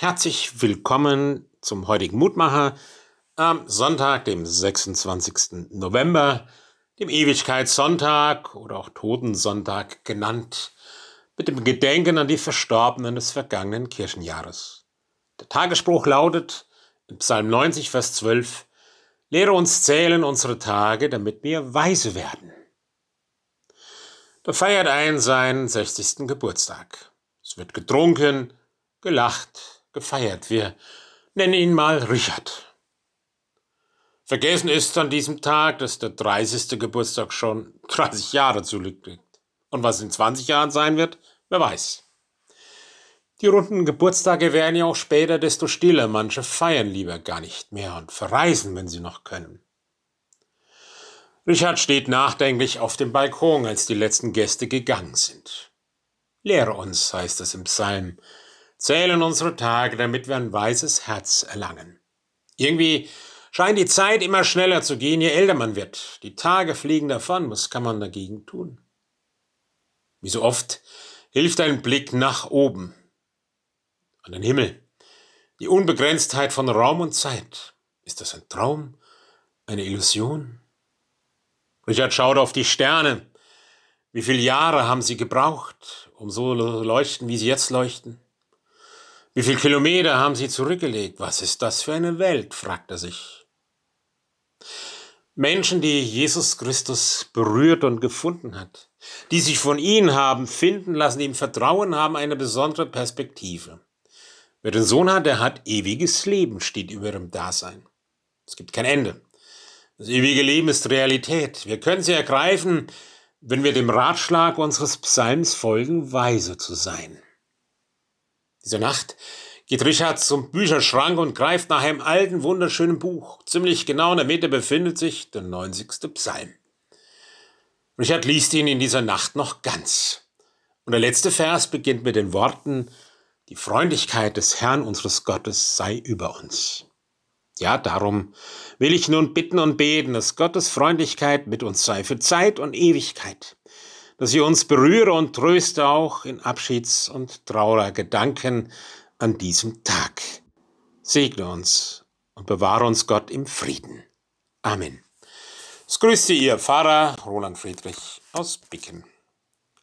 Herzlich willkommen zum heutigen Mutmacher am Sonntag, dem 26. November, dem Ewigkeitssonntag oder auch Totensonntag genannt, mit dem Gedenken an die Verstorbenen des vergangenen Kirchenjahres. Der Tagesspruch lautet in Psalm 90, Vers 12, Lehre uns zählen unsere Tage, damit wir weise werden. Da feiert ein seinen 60. Geburtstag. Es wird getrunken, gelacht, gefeiert. Wir nennen ihn mal Richard. Vergessen ist an diesem Tag, dass der 30. Geburtstag schon 30 Jahre zurückliegt. Und was in 20 Jahren sein wird, wer weiß. Die runden Geburtstage werden ja auch später desto stiller. Manche feiern lieber gar nicht mehr und verreisen, wenn sie noch können. Richard steht nachdenklich auf dem Balkon, als die letzten Gäste gegangen sind. Lehre uns, heißt es im Psalm, zählen unsere Tage, damit wir ein weißes Herz erlangen. Irgendwie scheint die Zeit immer schneller zu gehen, je älter man wird. Die Tage fliegen davon, was kann man dagegen tun? Wie so oft hilft ein Blick nach oben, an den Himmel, die Unbegrenztheit von Raum und Zeit. Ist das ein Traum, eine Illusion? Richard schaut auf die Sterne. Wie viele Jahre haben sie gebraucht, um so leuchten, wie sie jetzt leuchten? Wie viele Kilometer haben Sie zurückgelegt? Was ist das für eine Welt? fragt er sich. Menschen, die Jesus Christus berührt und gefunden hat, die sich von ihm haben finden lassen, die ihm vertrauen, haben eine besondere Perspektive. Wer den Sohn hat, der hat ewiges Leben, steht über dem Dasein. Es gibt kein Ende. Das ewige Leben ist Realität. Wir können sie ergreifen, wenn wir dem Ratschlag unseres Psalms folgen, weise zu sein. Diese Nacht geht Richard zum Bücherschrank und greift nach einem alten, wunderschönen Buch. Ziemlich genau in der Mitte befindet sich der 90. Psalm. Richard liest ihn in dieser Nacht noch ganz. Und der letzte Vers beginnt mit den Worten, die Freundlichkeit des Herrn unseres Gottes sei über uns. Ja, darum will ich nun bitten und beten, dass Gottes Freundlichkeit mit uns sei für Zeit und Ewigkeit dass sie uns berühre und tröste auch in Abschieds- und Trauergedanken an diesem Tag. Segne uns und bewahre uns Gott im Frieden. Amen. Es grüßt Sie Ihr Pfarrer Roland Friedrich aus Bicken.